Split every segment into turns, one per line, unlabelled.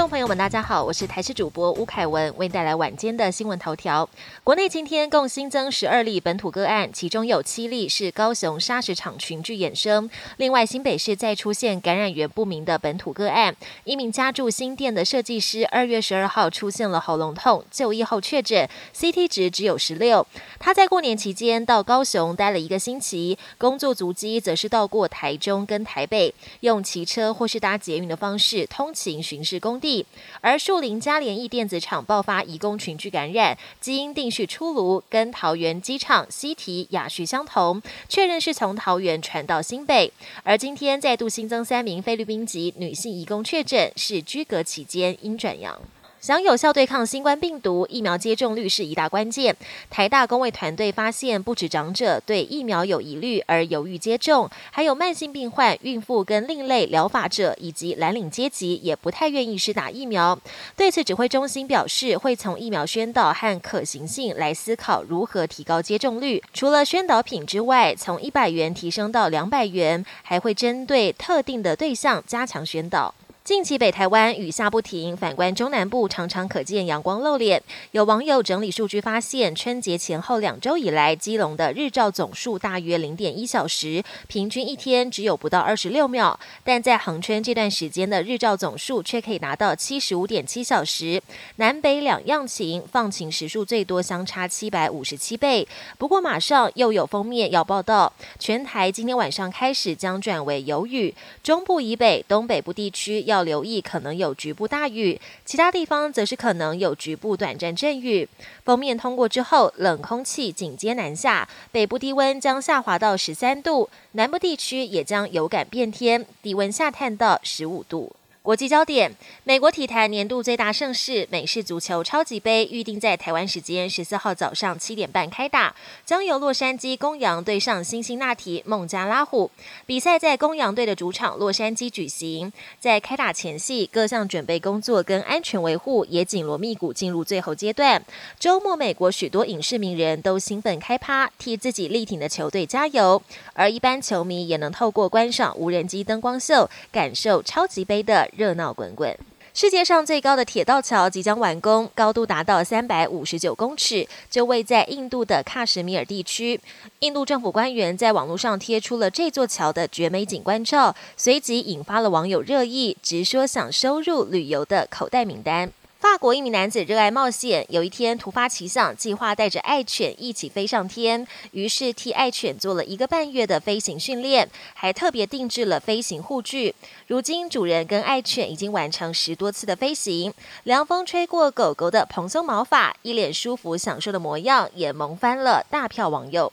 众朋友们，大家好，我是台视主播吴凯文，为带来晚间的新闻头条。国内今天共新增十二例本土个案，其中有七例是高雄砂石厂群聚衍生。另外，新北市再出现感染源不明的本土个案，一名家住新店的设计师，二月十二号出现了喉咙痛，就医后确诊，CT 值只有十六。他在过年期间到高雄待了一个星期，工作足迹则是到过台中跟台北，用骑车或是搭捷运的方式通勤巡视工地。而树林嘉联益电子厂爆发移工群聚感染，基因定序出炉，跟桃园机场西提雅序相同，确认是从桃园传到新北。而今天再度新增三名菲律宾籍女性移工确诊，是居隔期间因转阳。想有效对抗新冠病毒，疫苗接种率是一大关键。台大工卫团队发现，不止长者对疫苗有疑虑而犹豫接种，还有慢性病患、孕妇跟另类疗法者以及蓝领阶级也不太愿意施打疫苗。对此，指挥中心表示，会从疫苗宣导和可行性来思考如何提高接种率。除了宣导品之外，从一百元提升到两百元，还会针对特定的对象加强宣导。近期北台湾雨下不停，反观中南部常常可见阳光露脸。有网友整理数据发现，春节前后两周以来，基隆的日照总数大约零点一小时，平均一天只有不到二十六秒。但在恒春这段时间的日照总数却可以达到七十五点七小时，南北两样晴，放晴时数最多相差七百五十七倍。不过马上又有封面要报道，全台今天晚上开始将转为有雨，中部以北、东北部地区要留意可能有局部大雨，其他地方则是可能有局部短暂阵雨。封面通过之后，冷空气紧接南下，北部低温将下滑到十三度，南部地区也将有感变天，低温下探到十五度。国际焦点：美国体坛年度最大盛事——美式足球超级杯，预定在台湾时间十四号早上七点半开打，将由洛杉矶公羊对上辛辛那提孟加拉虎。比赛在公羊队的主场洛杉矶举行。在开打前夕，各项准备工作跟安全维护也紧锣密鼓进入最后阶段。周末，美国许多影视名人都兴奋开趴，替自己力挺的球队加油，而一般球迷也能透过观赏无人机灯光秀，感受超级杯的。热闹滚滚，世界上最高的铁道桥即将完工，高度达到三百五十九公尺，就位在印度的喀什米尔地区。印度政府官员在网络上贴出了这座桥的绝美景观照，随即引发了网友热议，直说想收入旅游的口袋名单。法国一名男子热爱冒险，有一天突发奇想，计划带着爱犬一起飞上天。于是替爱犬做了一个半月的飞行训练，还特别定制了飞行护具。如今主人跟爱犬已经完成十多次的飞行，凉风吹过狗狗的蓬松毛发，一脸舒服享受的模样，也萌翻了大票网友。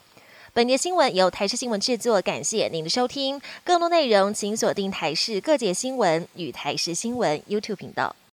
本节新闻由台视新闻制作，感谢您的收听。更多内容请锁定台视各界新闻与台视新闻 YouTube 频道。